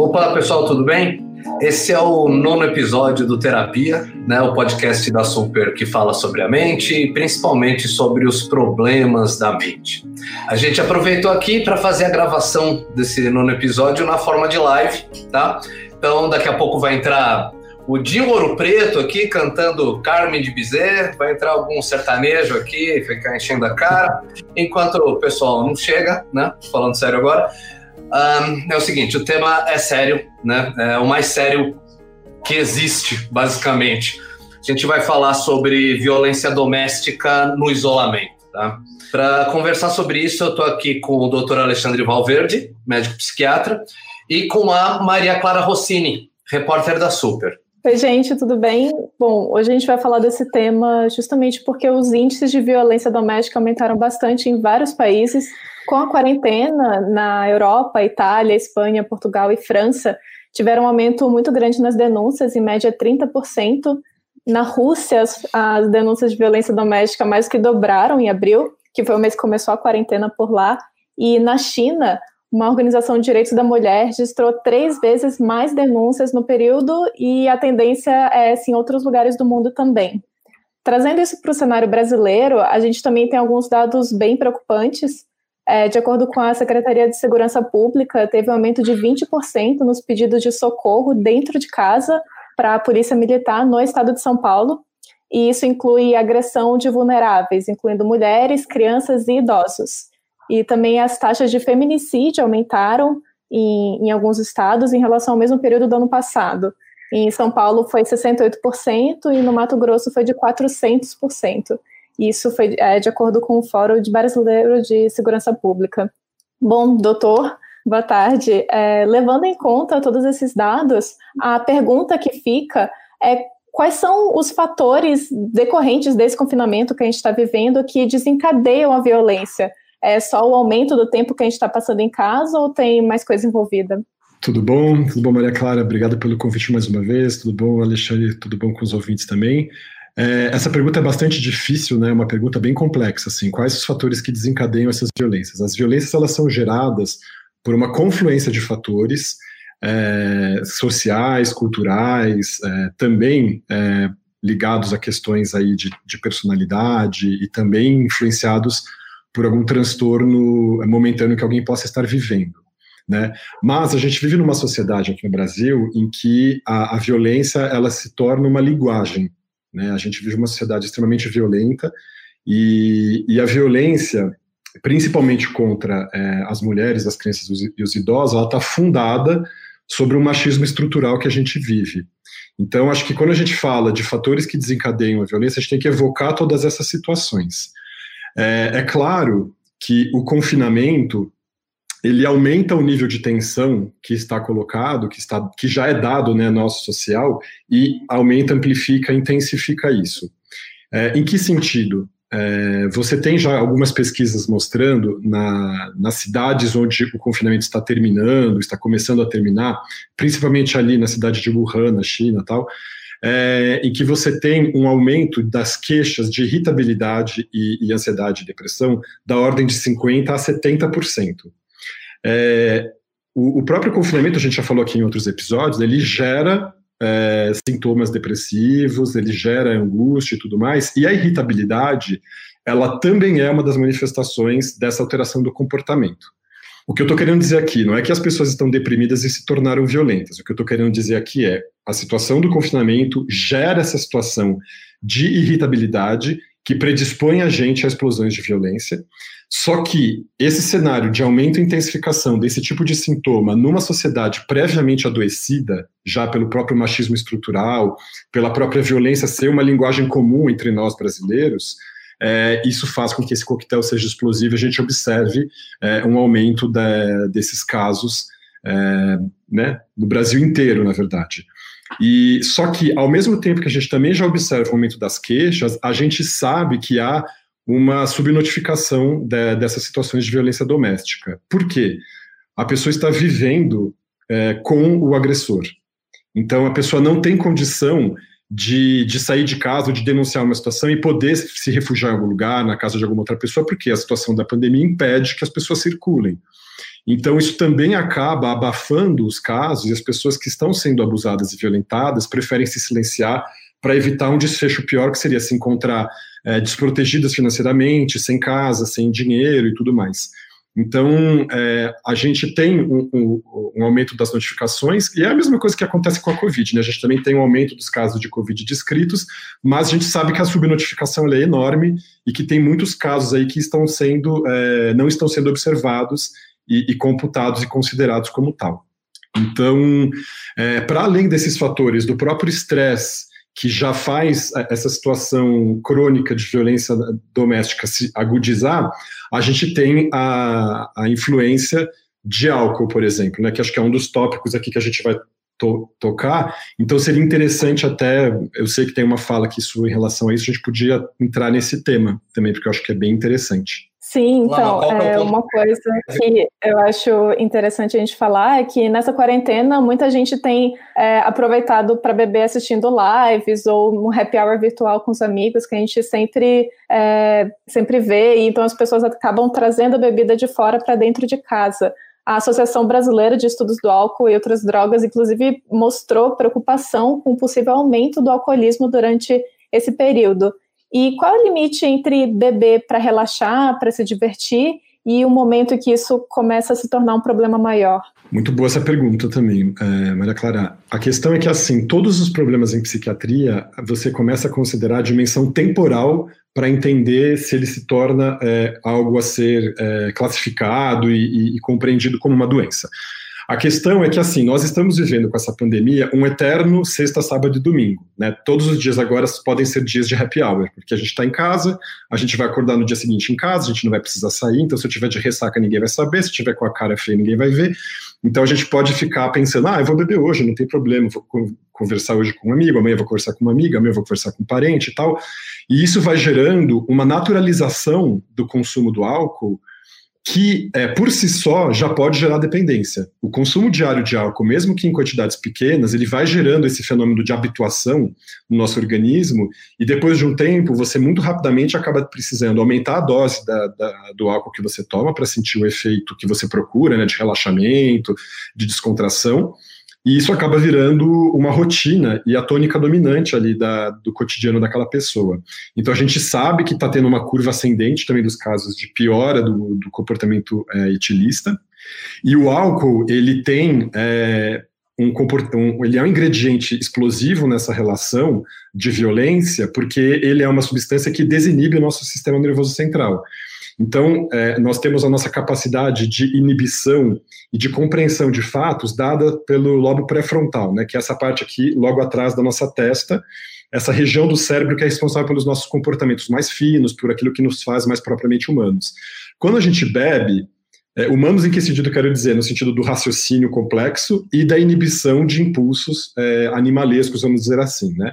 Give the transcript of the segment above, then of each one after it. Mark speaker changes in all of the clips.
Speaker 1: Opa, pessoal, tudo bem? Esse é o nono episódio do Terapia, né, o podcast da Super que fala sobre a mente e principalmente sobre os problemas da mente. A gente aproveitou aqui para fazer a gravação desse nono episódio na forma de live, tá? Então, daqui a pouco vai entrar o Dinho Ouro Preto aqui cantando Carmen de Bizet, vai entrar algum sertanejo aqui, ficar enchendo a cara, enquanto o pessoal não chega, né? Falando sério agora. Um, é o seguinte, o tema é sério, né? É o mais sério que existe, basicamente. A gente vai falar sobre violência doméstica no isolamento, tá? Para conversar sobre isso, eu estou aqui com o Dr. Alexandre Valverde, médico psiquiatra, e com a Maria Clara Rossini, repórter da Super.
Speaker 2: Oi, gente, tudo bem? Bom, hoje a gente vai falar desse tema justamente porque os índices de violência doméstica aumentaram bastante em vários países. Com a quarentena, na Europa, Itália, Espanha, Portugal e França, tiveram um aumento muito grande nas denúncias, em média 30%. Na Rússia, as, as denúncias de violência doméstica mais que dobraram em abril, que foi o mês que começou a quarentena por lá. E na China, uma organização de direitos da mulher registrou três vezes mais denúncias no período e a tendência é essa em outros lugares do mundo também. Trazendo isso para o cenário brasileiro, a gente também tem alguns dados bem preocupantes. É, de acordo com a Secretaria de Segurança Pública, teve um aumento de 20% nos pedidos de socorro dentro de casa para a Polícia Militar no estado de São Paulo. E isso inclui agressão de vulneráveis, incluindo mulheres, crianças e idosos. E também as taxas de feminicídio aumentaram em, em alguns estados em relação ao mesmo período do ano passado. Em São Paulo foi 68% e no Mato Grosso foi de 400%. Isso foi é, de acordo com o Fórum de Brasileiro de Segurança Pública. Bom, doutor, boa tarde. É, levando em conta todos esses dados, a pergunta que fica é quais são os fatores decorrentes desse confinamento que a gente está vivendo que desencadeiam a violência? É só o aumento do tempo que a gente está passando em casa ou tem mais coisa envolvida?
Speaker 3: Tudo bom? Tudo bom, Maria Clara? Obrigado pelo convite mais uma vez. Tudo bom, Alexandre? Tudo bom com os ouvintes também? É, essa pergunta é bastante difícil, né? Uma pergunta bem complexa, assim. Quais os fatores que desencadeiam essas violências? As violências, elas são geradas por uma confluência de fatores é, sociais, culturais, é, também é, ligados a questões aí de, de personalidade e também influenciados por algum transtorno momentâneo que alguém possa estar vivendo. Né? Mas a gente vive numa sociedade aqui no Brasil em que a, a violência ela se torna uma linguagem. Né? A gente vive uma sociedade extremamente violenta e, e a violência, principalmente contra é, as mulheres, as crianças e os idosos, ela está fundada sobre o machismo estrutural que a gente vive. Então, acho que quando a gente fala de fatores que desencadeiam a violência, a gente tem que evocar todas essas situações. É, é claro que o confinamento ele aumenta o nível de tensão que está colocado, que, está, que já é dado né, nosso social, e aumenta, amplifica, intensifica isso. É, em que sentido? É, você tem já algumas pesquisas mostrando na, nas cidades onde o confinamento está terminando, está começando a terminar, principalmente ali na cidade de Wuhan, na China, tal, é, em que você tem um aumento das queixas de irritabilidade e, e ansiedade e depressão da ordem de 50% a 70%. É, o, o, próprio confinamento, a gente já falou aqui em outros episódios, ele gera é, sintomas depressivos, ele gera angústia e tudo mais, e a irritabilidade, ela também é uma das manifestações dessa alteração do comportamento. O que eu estou querendo dizer aqui não é que as pessoas estão deprimidas e se tornaram violentas. O que eu estou querendo dizer aqui é a situação do confinamento gera essa situação de irritabilidade que predispõe a gente a explosões de violência. Só que esse cenário de aumento e intensificação desse tipo de sintoma numa sociedade previamente adoecida, já pelo próprio machismo estrutural, pela própria violência ser uma linguagem comum entre nós brasileiros, é, isso faz com que esse coquetel seja explosivo e a gente observe é, um aumento de, desses casos é, né, no Brasil inteiro, na verdade. E só que, ao mesmo tempo que a gente também já observa o aumento das queixas, a gente sabe que há uma subnotificação de, dessas situações de violência doméstica. Por quê? A pessoa está vivendo é, com o agressor. Então, a pessoa não tem condição de, de sair de casa, de denunciar uma situação e poder se refugiar em algum lugar, na casa de alguma outra pessoa, porque a situação da pandemia impede que as pessoas circulem. Então, isso também acaba abafando os casos e as pessoas que estão sendo abusadas e violentadas preferem se silenciar para evitar um desfecho pior, que seria se encontrar é, desprotegidas financeiramente, sem casa, sem dinheiro e tudo mais. Então, é, a gente tem um, um, um, aumento das notificações, e é a mesma coisa que acontece com a Covid, né? A gente também tem um aumento dos casos de Covid descritos, mas a gente sabe que a subnotificação é enorme e que tem muitos casos aí que estão sendo, é, não estão sendo observados e, e computados e considerados como tal. Então, é, para além desses fatores, do próprio estresse, que já faz essa situação crônica de violência doméstica se agudizar, a gente tem a, a influência de álcool, por exemplo, né, que acho que é um dos tópicos aqui que a gente vai to tocar. Então seria interessante até, eu sei que tem uma fala aqui sua em relação a isso, a gente podia entrar nesse tema também, porque eu acho que é bem interessante.
Speaker 2: Sim, então, é, é uma coisa que eu acho interessante a gente falar é que nessa quarentena muita gente tem é, aproveitado para beber assistindo lives ou um happy hour virtual com os amigos que a gente sempre, é, sempre vê, e então as pessoas acabam trazendo a bebida de fora para dentro de casa. A Associação Brasileira de Estudos do Álcool e Outras Drogas, inclusive, mostrou preocupação com o possível aumento do alcoolismo durante esse período. E qual é o limite entre beber para relaxar, para se divertir, e o momento que isso começa a se tornar um problema maior?
Speaker 3: Muito boa essa pergunta também, é, Maria Clara. A questão é que, assim, todos os problemas em psiquiatria, você começa a considerar a dimensão temporal para entender se ele se torna é, algo a ser é, classificado e, e, e compreendido como uma doença. A questão é que, assim, nós estamos vivendo com essa pandemia um eterno sexta, sábado e domingo. Né? Todos os dias agora podem ser dias de happy hour, porque a gente está em casa, a gente vai acordar no dia seguinte em casa, a gente não vai precisar sair, então se eu tiver de ressaca ninguém vai saber, se tiver com a cara feia ninguém vai ver. Então a gente pode ficar pensando, ah, eu vou beber hoje, não tem problema, vou conversar hoje com um amigo, amanhã vou conversar com uma amiga, amanhã vou conversar com um parente e tal. E isso vai gerando uma naturalização do consumo do álcool que é, por si só já pode gerar dependência. O consumo diário de álcool, mesmo que em quantidades pequenas, ele vai gerando esse fenômeno de habituação no nosso organismo, e depois de um tempo, você muito rapidamente acaba precisando aumentar a dose da, da, do álcool que você toma para sentir o efeito que você procura, né, de relaxamento, de descontração. E isso acaba virando uma rotina e a tônica dominante ali da, do cotidiano daquela pessoa. Então a gente sabe que está tendo uma curva ascendente também dos casos de piora do, do comportamento é, etilista. E o álcool, ele tem é, um, um, ele é um ingrediente explosivo nessa relação de violência, porque ele é uma substância que desinibe o nosso sistema nervoso central. Então, é, nós temos a nossa capacidade de inibição e de compreensão de fatos dada pelo lobo pré-frontal, né, que é essa parte aqui, logo atrás da nossa testa, essa região do cérebro que é responsável pelos nossos comportamentos mais finos, por aquilo que nos faz mais propriamente humanos. Quando a gente bebe, é, humanos em que sentido quero dizer? No sentido do raciocínio complexo e da inibição de impulsos é, animalescos, vamos dizer assim, né?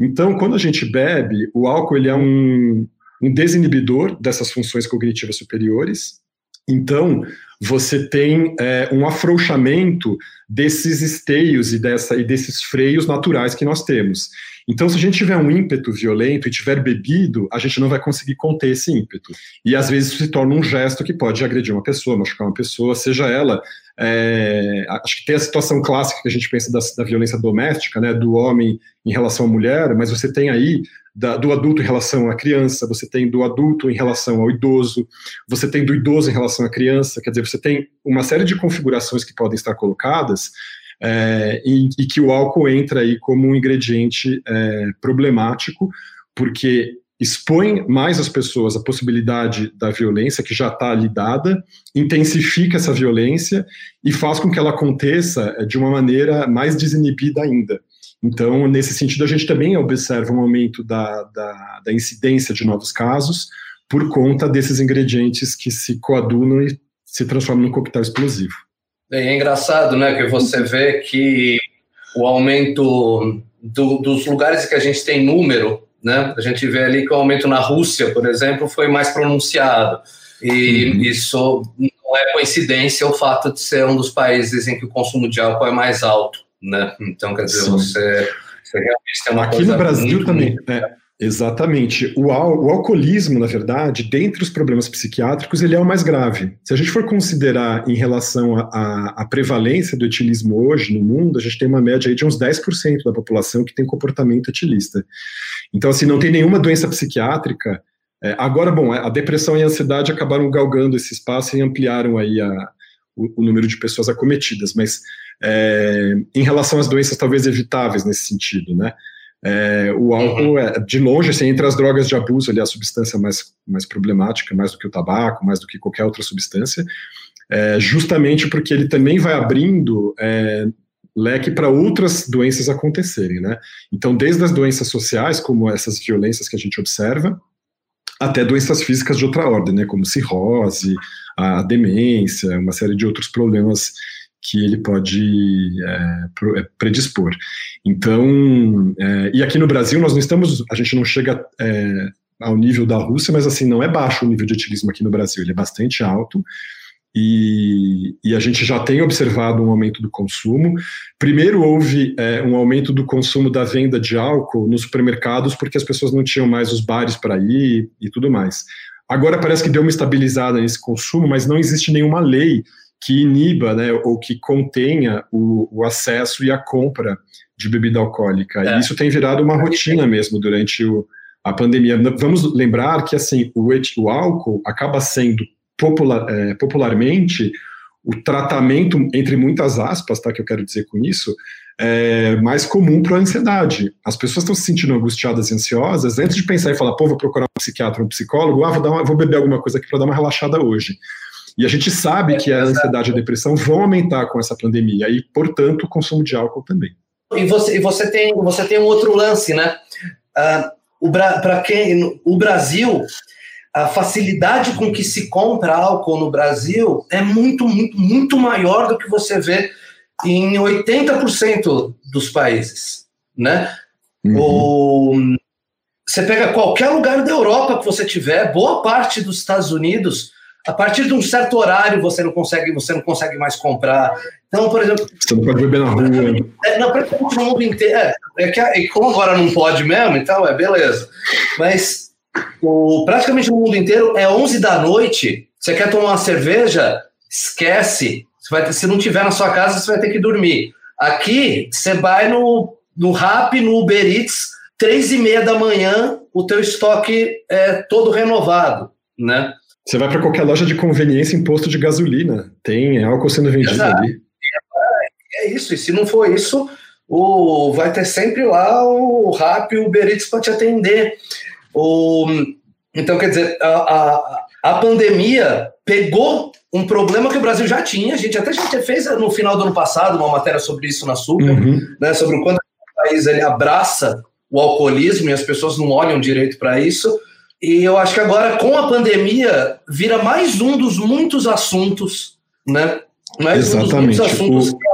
Speaker 3: Então, quando a gente bebe, o álcool ele é um, um desinibidor dessas funções cognitivas superiores. Então, você tem é, um afrouxamento desses esteios e, dessa, e desses freios naturais que nós temos. Então, se a gente tiver um ímpeto violento e tiver bebido, a gente não vai conseguir conter esse ímpeto. E às vezes isso se torna um gesto que pode agredir uma pessoa, machucar uma pessoa, seja ela. É, acho que tem a situação clássica que a gente pensa da, da violência doméstica, né, do homem em relação à mulher, mas você tem aí da, do adulto em relação à criança, você tem do adulto em relação ao idoso, você tem do idoso em relação à criança, quer dizer, você tem uma série de configurações que podem estar colocadas é, e, e, que o álcool entra aí como um ingrediente é, problemático, porque expõe mais as pessoas à possibilidade da violência que já está ali dada, intensifica essa violência e faz com que ela aconteça é, de uma maneira mais desinibida ainda. Então, nesse sentido, a gente também observa um aumento da, da, da incidência de novos casos por conta desses ingredientes que se coadunam e se transformam num coquetel explosivo.
Speaker 1: É engraçado, né, que você vê que o aumento do, dos lugares que a gente tem número, né, a gente vê ali que o aumento na Rússia, por exemplo, foi mais pronunciado. E uhum. isso não é coincidência o fato de ser um dos países em que o consumo de álcool é mais alto né? Então, quer dizer, você, você, realmente tem uma
Speaker 3: Aqui no Brasil também, é, Exatamente. O, o, alcoolismo, na verdade, dentre os problemas psiquiátricos, ele é o mais grave. Se a gente for considerar em relação à prevalência do etilismo hoje no mundo, a gente tem uma média aí de uns 10% da população que tem comportamento etilista. Então, assim, não tem nenhuma doença psiquiátrica. É, agora, bom, a depressão e a ansiedade acabaram galgando esse espaço e ampliaram aí a, o, o número de pessoas acometidas, mas é, em relação às doenças talvez evitáveis nesse sentido, né? É, o álcool uhum. é, de longe, assim, entre as drogas de abuso, ali, a substância mais, mais problemática, mais do que o tabaco, mais do que qualquer outra substância, é, justamente porque ele também vai abrindo é, leque para outras doenças acontecerem, né? Então, desde as doenças sociais, como essas violências que a gente observa, até doenças físicas de outra ordem, né? Como cirrose, a demência, uma série de outros problemas que ele pode é, é, predispor. Então, é, e aqui no Brasil nós não estamos, a gente não chega é, ao nível da Rússia, mas assim, não é baixo o nível de etilismo aqui no Brasil, ele é bastante alto, e, e, a gente já tem observado um aumento do consumo. Primeiro houve é, um aumento do consumo da venda de álcool nos supermercados, porque as pessoas não tinham mais os bares para ir e tudo mais. Agora parece que deu uma estabilizada nesse consumo, mas não existe nenhuma lei que iniba, né, ou que contenha o, o acesso e a compra de bebida alcoólica. É. E isso tem virado uma rotina mesmo durante o, a pandemia. Vamos lembrar que assim o, o álcool acaba sendo popular, é, popularmente o tratamento, entre muitas aspas, tá, que eu quero dizer com isso, é mais comum para a ansiedade. As pessoas estão se sentindo angustiadas e ansiosas, antes de pensar e falar, pô, vou procurar um psiquiatra, um psicólogo, ah, vou, dar uma, vou beber alguma coisa aqui para dar uma relaxada hoje. E a gente sabe que a ansiedade e a depressão vão aumentar com essa pandemia e, portanto, o consumo de álcool também.
Speaker 1: E você, e você, tem, você tem um outro lance, né? Uh, para quem o Brasil, a facilidade com que se compra álcool no Brasil é muito, muito, muito maior do que você vê em 80% dos países, né? Uhum. O, você pega qualquer lugar da Europa que você tiver, boa parte dos Estados Unidos, a partir de um certo horário você não consegue, você não consegue mais comprar. Então, por exemplo.
Speaker 3: Você não pode beber na rua.
Speaker 1: É, não, praticamente no mundo inteiro. É, é que é, como agora não pode mesmo, então é beleza. Mas o, praticamente no mundo inteiro é 11 da noite. Você quer tomar uma cerveja? Esquece. Você vai, se não tiver na sua casa, você vai ter que dormir. Aqui, você vai no, no Rap, no Uber Eats, três e meia da manhã, o teu estoque é todo renovado, né?
Speaker 3: Você vai para qualquer loja de conveniência em posto de gasolina, tem álcool sendo vendido Exato. ali.
Speaker 1: É, é, isso, e se não for isso, o, vai ter sempre lá o Rap e o Uber Eats para te atender. O, então, quer dizer, a, a, a pandemia pegou um problema que o Brasil já tinha, a gente até já fez no final do ano passado uma matéria sobre isso na Super, uhum. né, sobre o quanto o país ele abraça o alcoolismo e as pessoas não olham direito para isso, e eu acho que agora, com a pandemia, vira mais um dos muitos assuntos, né? Mais
Speaker 3: Exatamente. um dos muitos assuntos o...
Speaker 1: que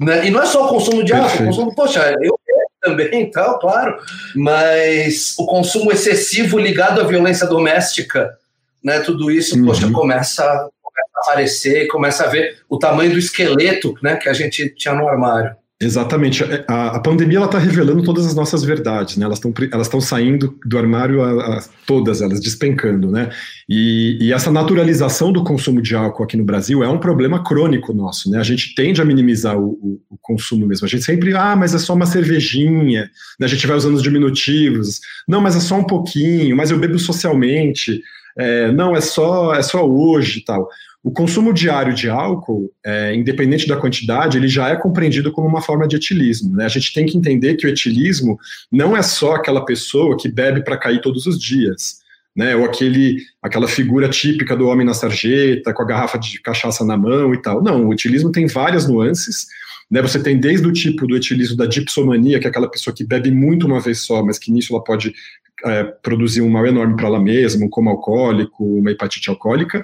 Speaker 1: né? E não é só o consumo de álcool, o consumo, poxa, eu também, claro, mas o consumo excessivo ligado à violência doméstica, né? Tudo isso, uhum. poxa, começa, começa a aparecer, começa a ver o tamanho do esqueleto, né? Que a gente tinha no armário.
Speaker 3: Exatamente. É, a, a pandemia está revelando todas as nossas verdades, né? Elas estão elas saindo do armário, a, a, todas elas, despencando, né? E, e, essa naturalização do consumo de álcool aqui no Brasil é um problema crônico nosso, né? A gente tende a minimizar o, o, o consumo mesmo. A gente sempre, ah, mas é só uma cervejinha, né? a gente vai usando os diminutivos. Não, mas é só um pouquinho, mas eu bebo socialmente. É, não, é só, é só hoje e tal. O consumo diário de álcool, é, independente da quantidade, ele já é compreendido como uma forma de etilismo. Né? A gente tem que entender que o etilismo não é só aquela pessoa que bebe para cair todos os dias. Né, ou aquele, aquela figura típica do homem na sarjeta, com a garrafa de cachaça na mão e tal. Não, o etilismo tem várias nuances. Né, você tem desde o tipo do etilismo da dipsomania, que é aquela pessoa que bebe muito uma vez só, mas que nisso ela pode é, produzir um mal enorme para ela mesma, um coma alcoólico, uma hepatite alcoólica,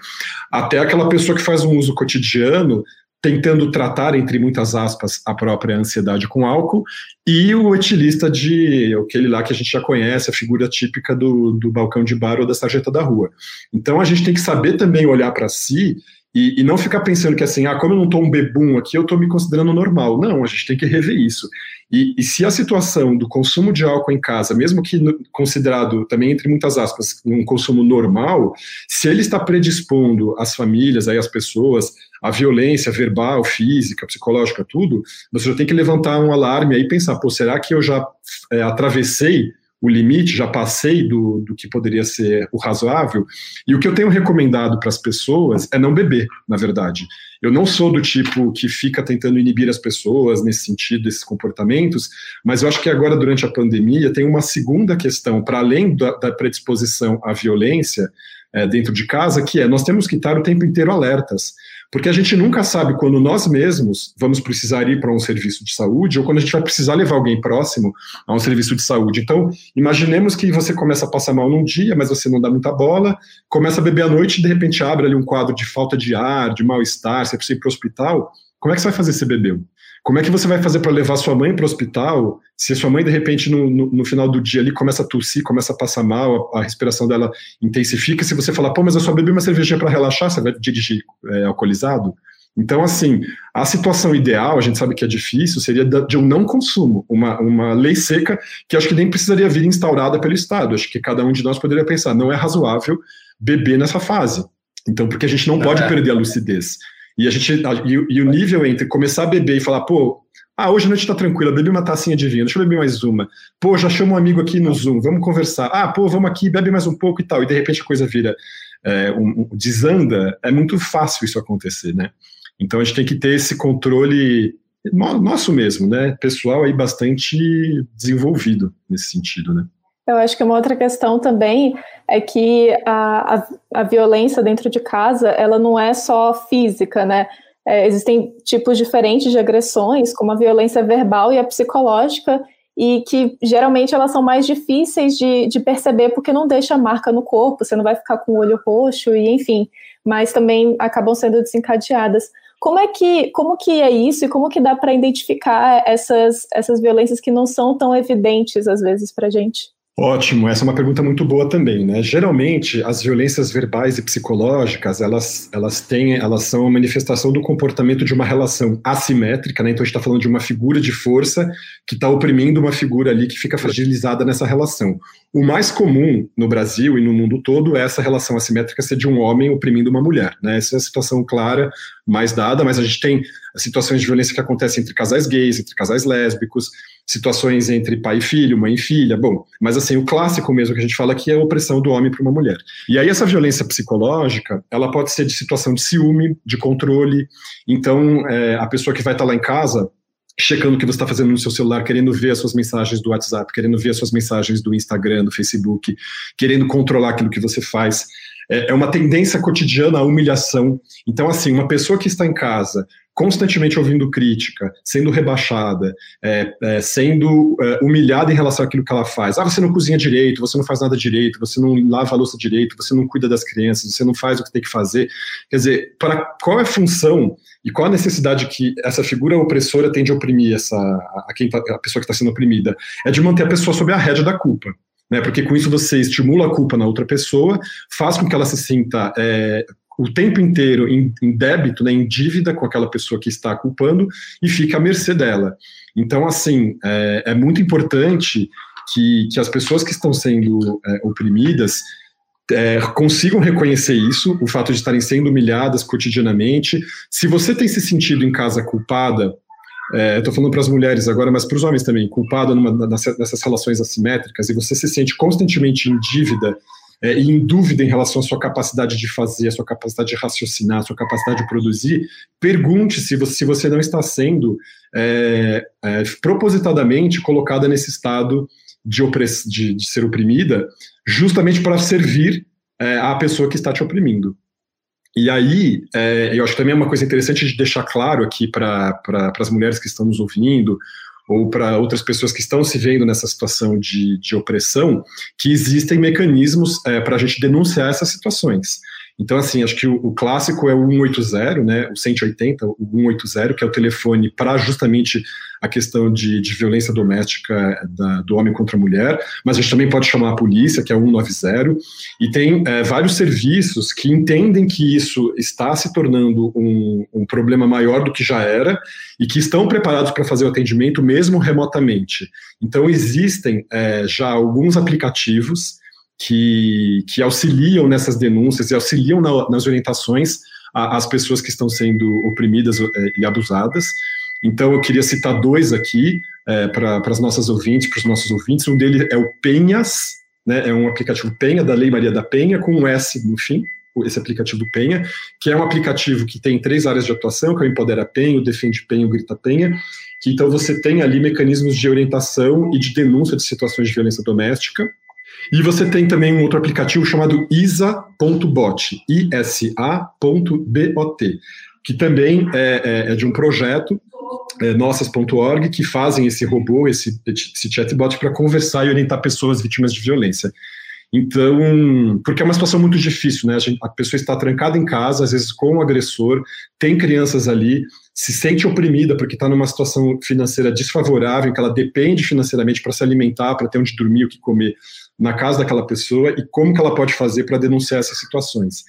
Speaker 3: até aquela pessoa que faz um uso cotidiano tentando tratar, entre muitas aspas, a própria ansiedade com álcool, e o etilista de aquele lá que a gente já conhece, a figura típica do, do balcão de bar ou da sarjeta da rua. Então a gente tem que saber também olhar para si e, e, não ficar pensando que assim, ah, como eu não estou um bebum aqui, eu estou me considerando normal. Não, a gente tem que rever isso. E, e, se a situação do consumo de álcool em casa, mesmo que considerado também entre muitas aspas um consumo normal, se ele está predispondo as famílias, aí as pessoas, a violência verbal, física, psicológica, tudo, você já tem que levantar um alarme aí e pensar, pô, será que eu já é, atravessei o limite, já passei do, do que poderia ser o razoável. E o que eu tenho recomendado para as pessoas é não beber, na verdade. Eu não sou do tipo que fica tentando inibir as pessoas nesse sentido, esses comportamentos, mas eu acho que agora, durante a pandemia, tem uma segunda questão, para além da, da predisposição à violência é, dentro de casa, que é nós temos que estar o tempo inteiro alertas. Porque a gente nunca sabe quando nós mesmos vamos precisar ir para um serviço de saúde ou quando a gente vai precisar levar alguém próximo a um serviço de saúde. Então, imaginemos que você começa a passar mal num dia, mas você não dá muita bola, começa a beber à noite e de repente abre ali um quadro de falta de ar, de mal-estar, você precisa ir para o hospital. Como é que você vai fazer se bebeu? Como é que você vai fazer para levar sua mãe para o hospital se sua mãe, de repente, no, no, no, final do dia ali começa a tossir, começa a passar mal, a, a, respiração dela intensifica? Se você falar, pô, mas eu só bebi uma cervejinha para relaxar, você vai dirigir é, alcoolizado? Então, assim, a situação ideal, a gente sabe que é difícil, seria de um não consumo, uma, uma lei seca que acho que nem precisaria vir instaurada pelo Estado. Acho que cada um de nós poderia pensar, não é razoável beber nessa fase. Então, porque a gente não pode é. perder a lucidez. E a gente e, e, o nível entre começar a beber e falar, pô, ah, hoje a noite tá tranquila, bebi uma tacinha de vinho, deixa eu beber mais uma. Pô, já chamo um amigo aqui no Zoom, vamos conversar. Ah, pô, vamos aqui, bebe mais um pouco e tal. E de repente a coisa vira é, um, um, desanda, é muito fácil isso acontecer, né? Então a gente tem que ter esse controle nosso mesmo, né? Pessoal aí bastante desenvolvido nesse sentido, né?
Speaker 2: Eu acho que uma outra questão também é que a, a, a violência dentro de casa, ela não é só física, né? É, existem tipos diferentes de agressões, como a violência verbal e a psicológica, e que geralmente elas são mais difíceis de, de perceber porque não deixa marca no corpo, você não vai ficar com o olho roxo, e enfim, mas também acabam sendo desencadeadas. Como é que, como que é isso e como que dá para identificar essas, essas violências que não são tão evidentes às vezes para gente?
Speaker 3: Ótimo, essa é uma pergunta muito boa também, né? Geralmente, as violências verbais e psicológicas, elas, elas têm, elas são a manifestação do comportamento de uma relação assimétrica, né? Então a gente está falando de uma figura de força que está oprimindo uma figura ali que fica fragilizada nessa relação. O mais comum no Brasil e no mundo todo é essa relação assimétrica ser de um homem oprimindo uma mulher, né? Essa é a situação clara, mais dada, mas a gente tem situações de violência que acontecem entre casais gays, entre casais lésbicos, situações entre pai e filho, mãe e filha, bom, mas assim, o clássico mesmo que a gente fala aqui é a opressão do homem para uma mulher. E aí essa violência psicológica, ela pode ser de situação de ciúme, de controle, então é, a pessoa que vai estar lá em casa, checando o que você está fazendo no seu celular, querendo ver as suas mensagens do WhatsApp, querendo ver as suas mensagens do Instagram, do Facebook, querendo controlar aquilo que você faz. É, é uma tendência cotidiana à humilhação. Então, assim, uma pessoa que está em casa constantemente ouvindo crítica, sendo rebaixada, é, é, sendo é, humilhada em relação àquilo que ela faz. Ah, você não cozinha direito, você não faz nada direito, você não lava a louça direito, você não cuida das crianças, você não faz o que tem que fazer. Quer dizer, para qual é a função e qual a necessidade que essa figura opressora tem de oprimir essa, a, quem tá, a pessoa que está sendo oprimida? É de manter a pessoa sob a rédea da culpa. Né, porque com isso você estimula a culpa na outra pessoa, faz com que ela se sinta é, o tempo inteiro em, em, débito, né, em dívida com aquela pessoa que está culpando e fica à mercê dela. Então, assim, é, é muito importante que, que as pessoas que estão sendo é, oprimidas é, consigam reconhecer isso, o fato de estarem sendo humilhadas cotidianamente. Se você tem se sentido em casa culpada, é, estou falando para as mulheres agora, mas para os homens também, culpada numa, nessas relações assimétricas, e você se sente constantemente em dívida é, e em dúvida em relação à sua capacidade de fazer, à sua capacidade de raciocinar, à sua capacidade de produzir, pergunte se você, se você não está sendo é, é, propositadamente colocada nesse estado de, opress, de, de ser oprimida, justamente para servir é, à pessoa que está te oprimindo. E aí, é, eu acho que também é uma coisa interessante de deixar claro aqui para pra, as mulheres que estão nos ouvindo, ou para outras pessoas que estão se vendo nessa situação de, de opressão, que existem mecanismos é, para a gente denunciar essas situações. Então, assim, acho que o, o, clássico é o 180, né, o 180, o 180, que é o telefone para justamente a questão de, de violência doméstica da, do homem contra a mulher, mas a gente também pode chamar a polícia, que é o 190, e tem é, vários serviços que entendem que isso está se tornando um, um problema maior do que já era e que estão preparados para fazer o atendimento mesmo remotamente. Então, existem é, já alguns aplicativos que, que auxiliam nessas denúncias e auxiliam na, nas orientações às pessoas que estão sendo oprimidas é, e abusadas. Então, eu queria citar dois aqui é, para as nossas ouvintes, para os nossos ouvintes. Um deles é o Penhas, né, é um aplicativo Penha, da Lei Maria da Penha, com um S no fim, esse aplicativo Penha, que é um aplicativo que tem três áreas de atuação, que é o Empodera Penha, o Defende Penha, o Grita Penha, que então você tem ali mecanismos de orientação e de denúncia de situações de violência doméstica, e você tem também um outro aplicativo chamado isa.bot, isa.bot, que também é, é, é de um projeto é, nossas.org que fazem esse robô, esse, esse chatbot para conversar e orientar pessoas vítimas de violência. Então, porque é uma situação muito difícil, né? A, gente, a, pessoa está trancada em casa, às vezes com o agressor, tem crianças ali, se sente oprimida porque está numa situação financeira desfavorável, em que ela depende financeiramente para se alimentar, para ter onde dormir, o que comer na casa daquela pessoa e como que ela pode fazer para denunciar essas situações.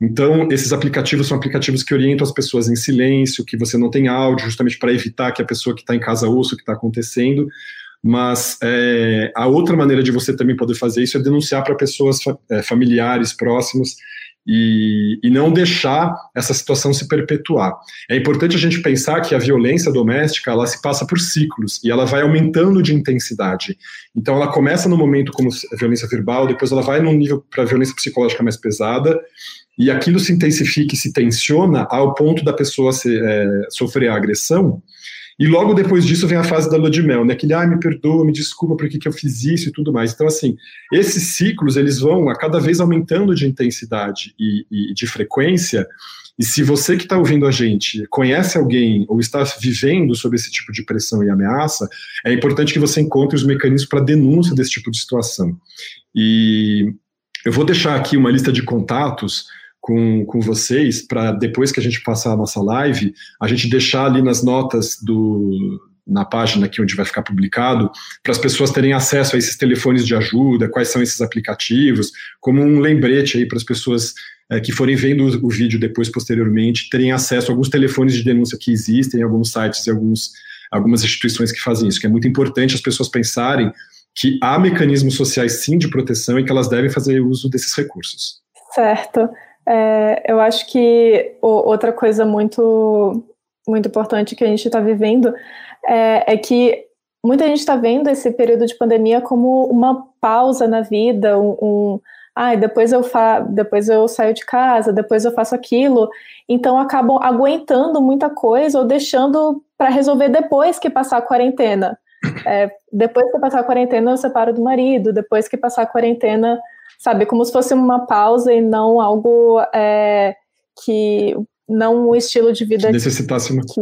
Speaker 3: Então, esses aplicativos são aplicativos que orientam as pessoas em silêncio, que você não tem áudio, justamente para evitar que a pessoa que está em casa ouça o que está acontecendo. Mas é, a outra maneira de você também poder fazer isso é denunciar para pessoas é, familiares, próximos, e, e, não deixar essa situação se perpetuar. É importante a gente pensar que a violência doméstica ela se passa por ciclos e ela vai aumentando de intensidade. Então ela começa no momento como violência verbal, depois ela vai num nível para violência psicológica mais pesada e aquilo se intensifica e se tensiona ao ponto da pessoa se, é, sofrer a agressão. E logo depois disso vem a fase da lua de mel, né? Aquele, ah, me perdoa, me desculpa por que, que eu fiz isso e tudo mais. Então, assim, esses ciclos, eles vão a cada vez aumentando de intensidade e, e de frequência, e se você que está ouvindo a gente conhece alguém ou está vivendo sob esse tipo de pressão e ameaça, é importante que você encontre os mecanismos para denúncia desse tipo de situação. E eu vou deixar aqui uma lista de contatos com, com vocês para depois que a gente passar a nossa live, a gente deixar ali nas notas do, na página aqui onde vai ficar publicado, para as pessoas terem acesso a esses telefones de ajuda, quais são esses aplicativos, como um lembrete aí para as pessoas é, que forem vendo o, vídeo depois, posteriormente, terem acesso a alguns telefones de denúncia que existem, alguns sites e alguns, algumas instituições que fazem isso, que é muito importante as pessoas pensarem que há mecanismos sociais sim de proteção e que elas devem fazer uso desses recursos.
Speaker 2: Certo. É, eu acho que o, outra coisa muito, muito importante que a gente está vivendo é, é, que muita gente está vendo esse período de pandemia como uma pausa na vida, um, um ah, depois eu fa depois eu saio de casa, depois eu faço aquilo, então acabam aguentando muita coisa ou deixando para resolver depois que passar a quarentena. É, depois que passar a quarentena, eu separo do marido, depois que passar a quarentena, sabe, como se fosse uma pausa e não algo é, que não um estilo de vida
Speaker 3: que necessitasse uma...
Speaker 2: que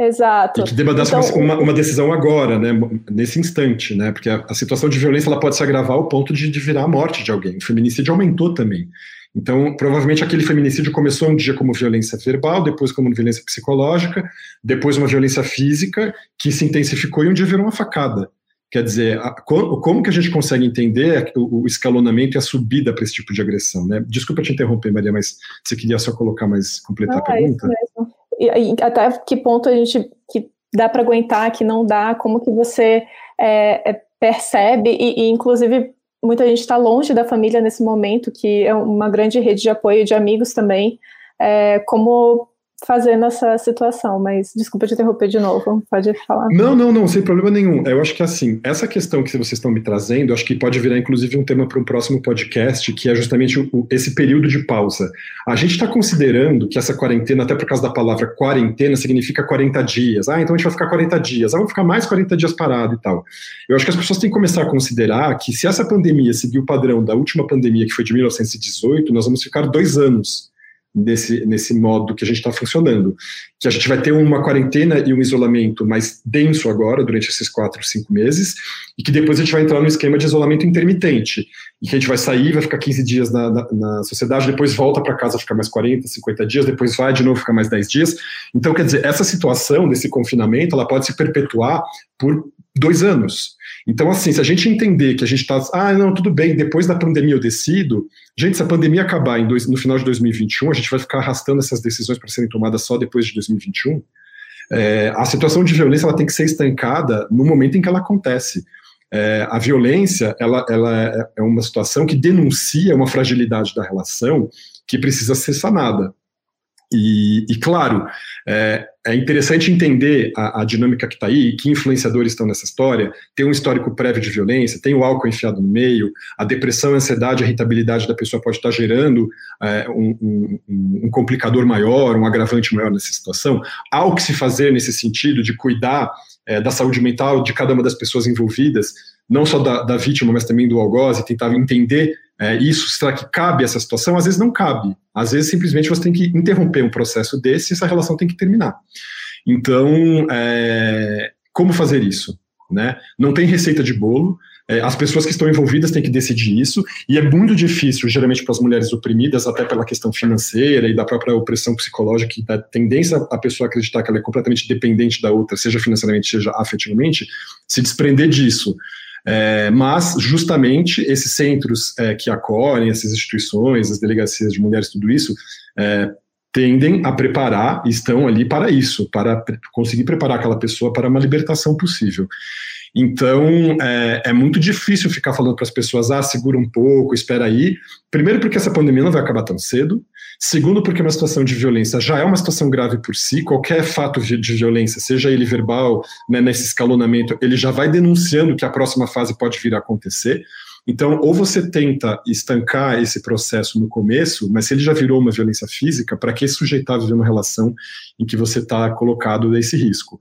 Speaker 2: Exato.
Speaker 3: E que demandasse então, uma, uma, decisão agora, né, nesse instante, né, porque a, a, situação de violência ela pode se agravar ao ponto de, de virar a morte de alguém. O feminicídio aumentou também. Então, provavelmente aquele feminicídio começou um dia como violência verbal, depois como violência psicológica, depois uma violência física, que se intensificou e um dia virou uma facada. Quer dizer, a, como que a gente consegue entender o, o escalonamento e a subida para esse tipo de agressão? Né? Desculpa te interromper, Maria, mas você queria só colocar mais, completar a
Speaker 2: é
Speaker 3: pergunta?
Speaker 2: É e, e, até que ponto a gente que dá para aguentar, que não dá, como que você é, é, percebe, e, e inclusive muita gente está longe da família nesse momento, que é uma grande rede de apoio de amigos também, é, como fazer nessa situação, mas desculpa te interromper de novo, pode falar.
Speaker 3: Não, não, não, sem problema nenhum. Eu acho que assim, essa questão que vocês estão me trazendo, acho que pode virar inclusive um tema para um próximo podcast, que é justamente o, esse período de pausa. A gente está considerando que essa quarentena, até por causa da palavra quarentena, significa 40 dias. Ah, então a gente vai ficar 40 dias, ah, vamos ficar mais 40 dias parado e tal. Eu acho que as pessoas têm que começar a considerar que se essa pandemia seguir o padrão da última pandemia, que foi de 1918, nós vamos ficar dois anos nesse, nesse modo que a gente está funcionando. Que a gente vai ter uma quarentena e um isolamento mais denso agora, durante esses quatro, cinco meses, e que depois a gente vai entrar no esquema de isolamento intermitente, e que a gente vai sair, vai ficar 15 dias na, na, na sociedade, depois volta para casa, ficar mais 40, 50 dias, depois vai de novo ficar mais 10 dias. Então, quer dizer, essa situação desse confinamento, ela pode se perpetuar por dois anos. Então, assim, se a gente entender que a gente está, ah, não, tudo bem, depois da pandemia eu decido, gente, se a pandemia acabar dois, no final de 2021, a gente vai ficar arrastando essas decisões para serem tomadas só depois de 2021. É, a situação de violência ela tem que ser estancada no momento em que ela acontece. É, a violência ela, ela é, é uma situação que denuncia uma fragilidade da relação que precisa ser sanada. E, e claro, é, é, interessante entender a, a dinâmica que está aí, que influenciadores estão nessa história. Tem um histórico prévio de violência, tem o álcool enfiado no meio, a depressão, a ansiedade, a irritabilidade da pessoa pode estar tá gerando é, um, um, um, complicador maior, um agravante maior nessa situação. Há o que se fazer nesse sentido de cuidar é, da saúde mental de cada uma das pessoas envolvidas, não só da, da vítima, mas também do algoz, e tentar entender é, isso, será que cabe essa situação? Às vezes não cabe. Às vezes simplesmente você tem que interromper um processo desse e essa relação tem que terminar. Então, é, como fazer isso? Né? Não tem receita de bolo. É, as pessoas que estão envolvidas têm que decidir isso, e é muito difícil, geralmente para as mulheres oprimidas, até pela questão financeira e da própria opressão psicológica, que dá tendência a pessoa acreditar que ela é completamente dependente da outra, seja financeiramente, seja afetivamente, se desprender disso. É, mas, justamente, esses centros é, que acolhem, essas instituições, as delegacias de mulheres, tudo isso, é, tendem a preparar, estão ali para isso, para conseguir preparar aquela pessoa para uma libertação possível. Então, é, é muito difícil ficar falando para as pessoas, ah, segura um pouco, espera aí. Primeiro, porque essa pandemia não vai acabar tão cedo. Segundo, porque uma situação de violência já é uma situação grave por si. Qualquer fato de violência, seja ele verbal, né, nesse escalonamento, ele já vai denunciando que a próxima fase pode vir a acontecer. Então, ou você tenta estancar esse processo no começo, mas se ele já virou uma violência física, para que sujeitar a viver uma relação em que você está colocado nesse risco?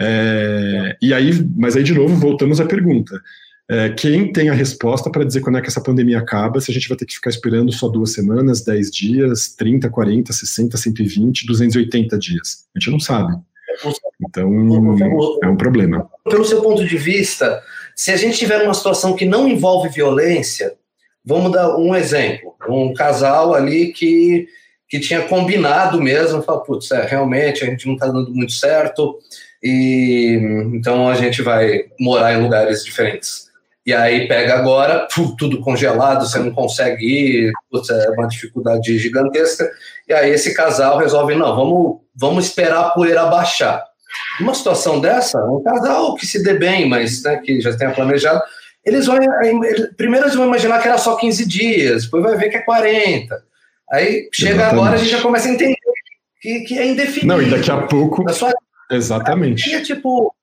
Speaker 3: É, e aí, mas aí de novo voltamos à pergunta: é, quem tem a resposta para dizer quando é que essa pandemia acaba? Se a gente vai ter que ficar esperando só duas semanas, 10 dias, 30, 40, 60, 120, 280 dias? A gente não sabe. Então, é um problema.
Speaker 1: Pelo seu ponto de vista, se a gente tiver uma situação que não envolve violência, vamos dar um exemplo: um casal ali que, que tinha combinado mesmo, fala, putz, é, realmente a gente não está dando muito certo e então a gente vai morar em lugares diferentes. E aí pega agora, tudo congelado, você não consegue ir, putz, é uma dificuldade gigantesca. E aí esse casal resolve, não, vamos, vamos esperar a poeira baixar. Uma situação dessa, um casal que se dê bem, mas né, que já tenha planejado, eles vão. Primeiro eles vão imaginar que era só 15 dias, depois vai ver que é 40. Aí chega Exatamente. agora, a gente já começa a entender que, que é indefinido.
Speaker 3: Não, e daqui a pouco. Sua Exatamente.
Speaker 1: É, tipo,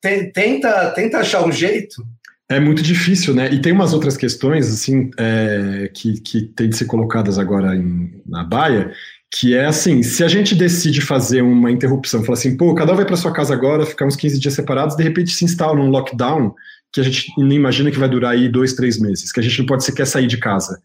Speaker 1: tenta, tenta achar um jeito.
Speaker 3: É muito difícil, né? E tem umas outras questões, assim, é, que, que tem de ser colocadas agora em, na baia, que é assim, se a gente decide fazer uma interrupção, falar assim, pô, cada um vai para sua casa agora, ficar uns 15 dias separados, de repente se instala um lockdown que a gente não imagina que vai durar aí dois, três meses, que a gente não pode sequer sair de casa.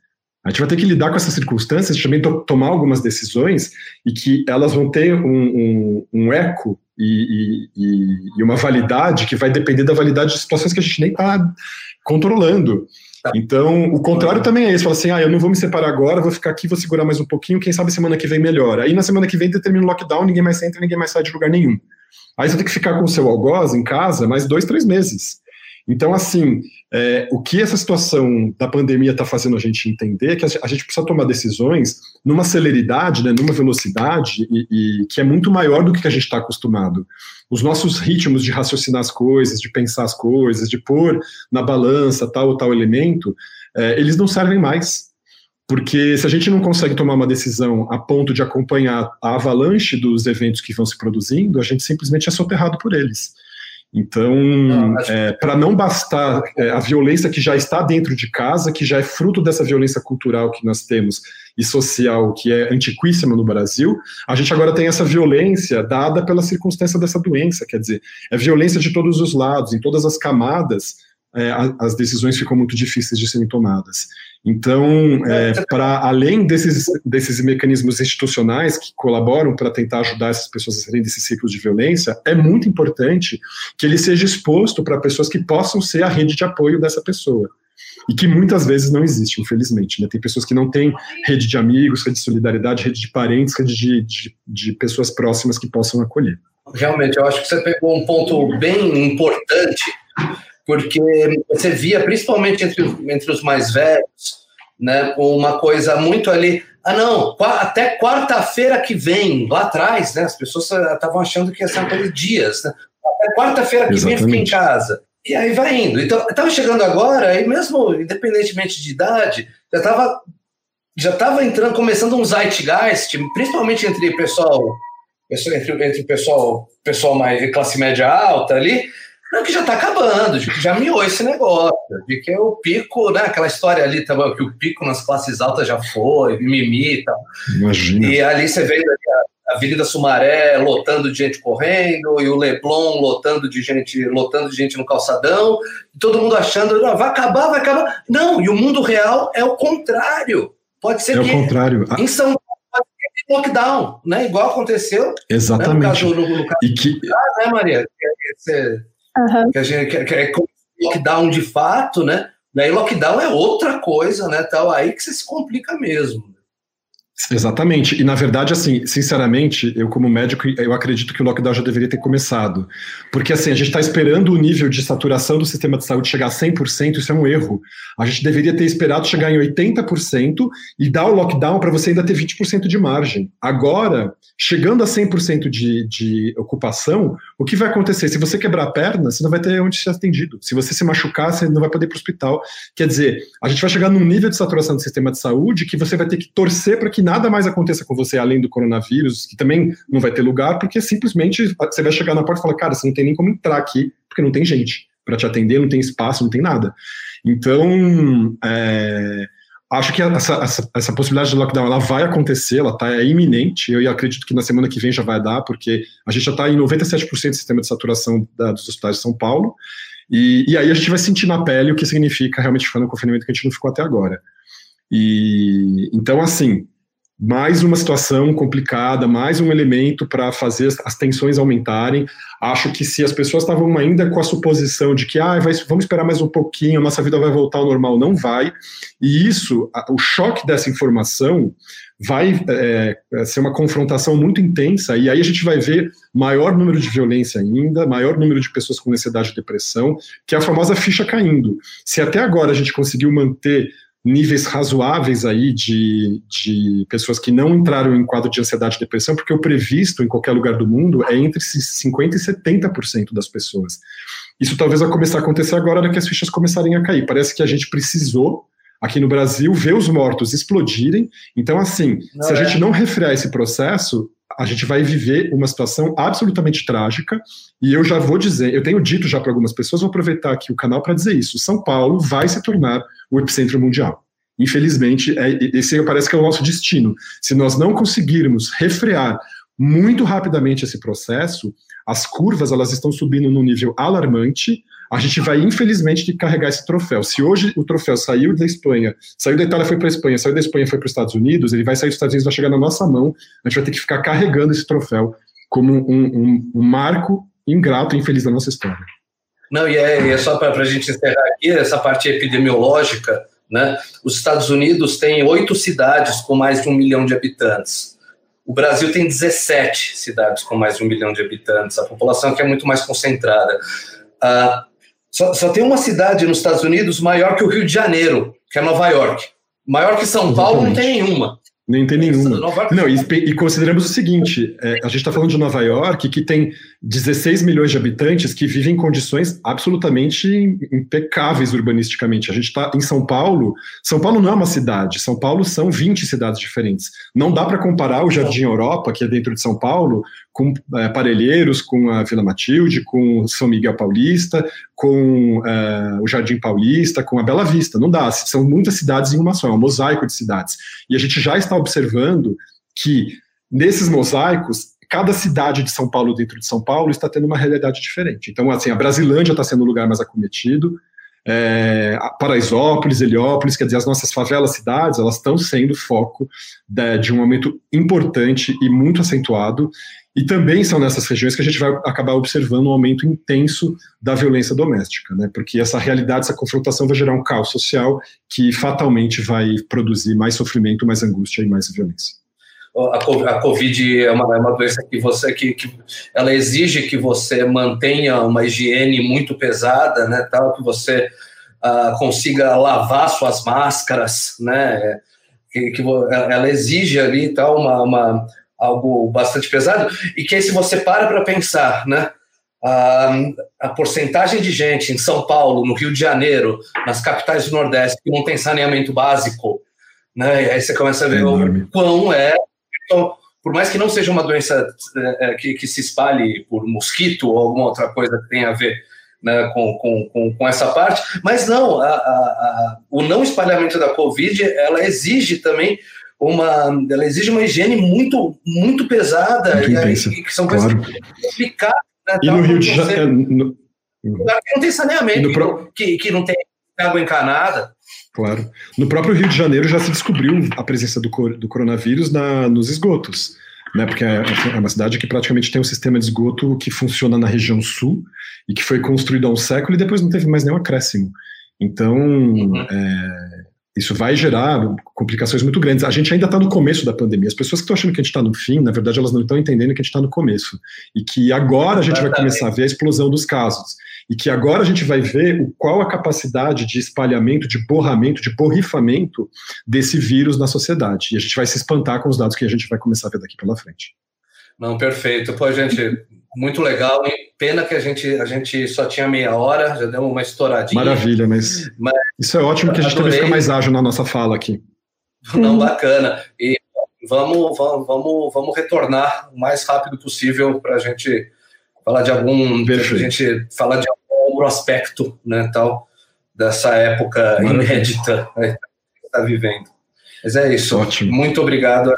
Speaker 3: A gente vai ter que lidar com essas circunstâncias, também to tomar algumas decisões e que elas vão ter um, um, um eco e, e, e, uma validade que vai depender da validade de situações que a gente nem está controlando. Tá. Então, o contrário também é isso. Fala assim, ah, eu não vou me separar agora, vou ficar aqui, vou segurar mais um pouquinho, quem sabe semana que vem melhora. Aí na semana que vem determina o lockdown, ninguém mais entra, ninguém mais sai de lugar nenhum. Aí você tem que ficar com o seu algoz em casa mais dois, três meses. Então, assim, é, o que essa situação da pandemia está fazendo a gente entender é que a gente precisa tomar decisões numa celeridade, né, numa velocidade e, e que é muito maior do que a gente está acostumado. Os nossos ritmos de raciocinar as coisas, de pensar as coisas, de pôr na balança tal ou tal elemento, é, eles não servem mais. Porque se a gente não consegue tomar uma decisão a ponto de acompanhar a avalanche dos eventos que vão se produzindo, a gente simplesmente é soterrado por eles. Então, é, para não bastar é, a violência que já está dentro de casa, que já é fruto dessa violência cultural que nós temos e social, que é antiquíssima no Brasil, a gente agora tem essa violência dada pela circunstância dessa doença. Quer dizer, é violência de todos os lados, em todas as camadas é, as decisões ficam muito difíceis de serem tomadas. Então, é, para além desses, desses mecanismos institucionais que colaboram para tentar ajudar essas pessoas a saírem desse ciclo de violência, é muito importante que ele seja exposto para pessoas que possam ser a rede de apoio dessa pessoa e que muitas vezes não existe, infelizmente. Né? Tem pessoas que não têm rede de amigos, rede de solidariedade, rede de parentes, rede de, de, de pessoas próximas que possam acolher.
Speaker 1: Realmente, eu acho que você pegou um ponto bem importante, porque você via, principalmente entre, entre os mais velhos, né, uma coisa muito ali. Ah, não, até quarta-feira que vem, lá atrás, né, as pessoas estavam achando que ia ser de dias. Né? Até quarta-feira que Exatamente. vem, fica em casa. E aí vai indo. Então, estava chegando agora, e mesmo independentemente de idade, já estava já tava entrando, começando um zeitgeist, principalmente entre pessoal, entre, entre pessoal, pessoal mais classe média alta ali, não, que já está acabando, de que já miou esse negócio, de que o pico, né, aquela história ali também, que o pico nas classes altas já foi, mimimi e tal.
Speaker 3: Imagina.
Speaker 1: E ali você vê a Avenida Sumaré lotando de gente correndo, e o Leblon lotando de gente, lotando de gente no calçadão, todo mundo achando, não, vai acabar, vai acabar. Não, e o mundo real é o contrário. Pode ser
Speaker 3: é
Speaker 1: que
Speaker 3: o contrário.
Speaker 1: em São Paulo lockdown, né? Igual aconteceu.
Speaker 3: Exatamente. Né, no caso, no, no caso
Speaker 1: e que... Ah, né, Maria? Esse, uhum. Que a gente que, que é lockdown de fato, né? Daí lockdown é outra coisa, né? Tal aí que você se complica mesmo.
Speaker 3: Exatamente. E na verdade, assim, sinceramente, eu como médico, eu acredito que o lockdown já deveria ter começado. Porque assim, a gente está esperando o nível de saturação do sistema de saúde chegar a 100%, isso é um erro. A gente deveria ter esperado chegar em 80% e dar o lockdown para você ainda ter 20% de margem. Agora, chegando a 100% de, de ocupação, o que vai acontecer? Se você quebrar a perna, você não vai ter onde ser atendido. Se você se machucar, você não vai poder ir para o hospital. Quer dizer, a gente vai chegar num nível de saturação do sistema de saúde que você vai ter que torcer para que nada mais aconteça com você além do coronavírus, que também não vai ter lugar, porque simplesmente você vai chegar na porta e falar, cara, você não tem nem como entrar aqui, porque não tem gente para te atender, não tem espaço, não tem nada. Então, é, acho que essa, essa, essa, possibilidade de lockdown ela vai acontecer, ela está é iminente. Eu acredito que na semana que vem já vai dar, porque a gente já está em 97% do sistema de saturação da, dos hospitais de São Paulo. E, e, aí a gente vai sentir na pele o que significa realmente ficar no confinamento que a gente não ficou até agora. E então, assim, mais uma situação complicada, mais um elemento para fazer as tensões aumentarem. Acho que se as pessoas estavam ainda com a suposição de que ah, vai, vamos esperar mais um pouquinho, a nossa vida vai voltar ao normal, não vai. E isso, o choque dessa informação vai é, ser uma confrontação muito intensa, e aí a gente vai ver maior número de violência ainda, maior número de pessoas com ansiedade e depressão, que é a famosa ficha caindo. Se até agora a gente conseguiu manter níveis razoáveis aí de, de pessoas que não entraram em quadro de ansiedade e depressão, porque o previsto em qualquer lugar do mundo é entre 50% e 70% das pessoas. Isso talvez vai começar a acontecer agora que as fichas começarem a cair. Parece que a gente precisou, aqui no Brasil, ver os mortos explodirem. Então, assim, não se a é. gente não refrear esse processo, a gente vai viver uma situação absolutamente trágica. E eu já vou dizer, eu tenho dito já para algumas pessoas, vou aproveitar aqui o canal para dizer isso: São Paulo vai se tornar o epicentro mundial. Infelizmente, é, esse parece que é o nosso destino. Se nós não conseguirmos refrear muito rapidamente esse processo, as curvas elas estão subindo num nível alarmante. A gente vai, infelizmente, ter que carregar esse troféu. Se hoje o troféu saiu da Espanha, saiu da Itália, foi para a Espanha, saiu da Espanha, foi para os Estados Unidos, ele vai sair dos Estados Unidos, vai chegar na nossa mão. A gente vai ter que ficar carregando esse troféu como um, um, um marco ingrato e infeliz da nossa história.
Speaker 1: Não, e é, é só para a gente encerrar aqui, essa parte epidemiológica, né? Os Estados Unidos têm oito cidades com mais de um milhão de habitantes. O Brasil tem 17 cidades com mais de um milhão de habitantes. A população aqui é muito mais concentrada. Ah, só, só, tem uma cidade nos Estados Unidos maior que o Rio de Janeiro, que é Nova York. Maior que São Paulo não tem nenhuma.
Speaker 3: Nem tem nenhuma. Não, e, e, consideramos o seguinte: é, a gente está falando de Nova York, que tem 16 milhões de habitantes que vivem em condições absolutamente impecáveis urbanisticamente. A gente está em São Paulo. São Paulo não é uma cidade, São Paulo são 20 cidades diferentes. Não dá para comparar o Jardim Europa, que é dentro de São Paulo, com é, Parelheiros, com a Vila Matilde, com São Miguel Paulista, com é, o Jardim Paulista, com a Bela Vista. Não dá. São muitas cidades em uma só, é um mosaico de cidades. E a gente já está observando que nesses mosaicos cada cidade de São Paulo dentro de São Paulo está tendo uma realidade diferente. Então, assim, a Brasilândia está sendo o lugar mais acometido, é, Paraisópolis, Heliópolis, quer dizer, as nossas favelas, cidades, elas estão sendo foco de, de um aumento importante e muito acentuado e também são nessas regiões que a gente vai acabar observando um aumento intenso da violência doméstica, né? Porque essa realidade, essa confrontação vai gerar um caos social que fatalmente vai produzir mais sofrimento, mais angústia e mais violência.
Speaker 1: A Covid é uma, é uma doença que você que, que, ela exige que você mantenha uma higiene muito pesada, né? Tal que você uh, consiga lavar suas máscaras, né? Que, que ela exige ali tal uma, uma algo bastante pesado, e que aí se você para para pensar, né, a, a porcentagem de gente em São Paulo, no Rio de Janeiro, nas capitais do Nordeste, que não tem saneamento básico, né, aí você começa a ver é o quão é, então, por mais que não seja uma doença é, é, que, que se espalhe por mosquito ou alguma outra coisa que tenha a ver né, com, com, com, essa parte, mas não, a, a, a, o não espalhamento da Covid, ela exige também uma, ela exige uma higiene muito, muito pesada muito e, aí, que são coisas claro. complicadas. Né,
Speaker 3: e no Rio de Janeiro,
Speaker 1: não tem saneamento, pro... que, que não tem água encanada.
Speaker 3: Claro. No próprio Rio de Janeiro já se descobriu a presença do, do coronavírus na, nos esgotos. Né, porque é, é uma cidade que praticamente tem um sistema de esgoto que funciona na região sul e que foi construído há um século e depois não teve mais nenhum acréscimo. Então, uhum. é, isso vai gerar complicações muito grandes. A gente ainda está no começo da pandemia. As pessoas que estão achando que a gente está no fim, na verdade, elas não estão entendendo que a gente está no começo. E que agora a gente vai começar a ver a explosão dos casos. E que agora a gente vai ver o, qual a capacidade de espalhamento, de borramento, de borrifamento desse vírus na sociedade. E a gente vai se espantar com os dados que a gente vai começar a ver daqui pela frente.
Speaker 1: Não, perfeito. Pô, gente, muito legal. Hein? Pena que a gente, a gente só tinha meia hora, já deu uma estouradinha.
Speaker 3: Maravilha, mas, mas isso é ótimo que a gente adorei. também fica mais ágil na nossa fala aqui.
Speaker 1: Não, bacana. E vamos, vamos, vamos, vamos retornar o mais rápido possível para a gente falar de algum. Perfeito. A gente falar de algum aspecto, né, tal, dessa época Maravilha. inédita né, que está vivendo. Mas é isso. Ótimo. Muito obrigado.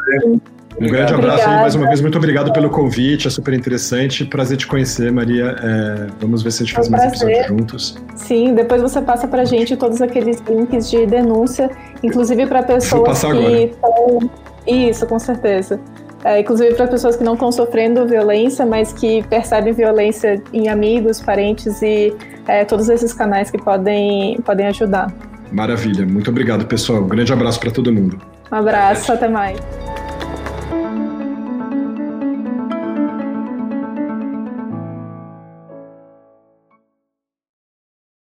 Speaker 3: Um grande abraço Obrigada. mais uma vez. Muito obrigado pelo convite, é super interessante. Prazer te conhecer, Maria. É, vamos ver se a gente faz é um mais episódios juntos.
Speaker 2: Sim, depois você passa para a gente todos aqueles links de denúncia, inclusive para pessoas que estão. Isso, com certeza. É, inclusive para pessoas que não estão sofrendo violência, mas que percebem violência em amigos, parentes e é, todos esses canais que podem, podem ajudar.
Speaker 3: Maravilha, muito obrigado, pessoal. Um grande abraço para todo mundo.
Speaker 2: Um abraço, até mais.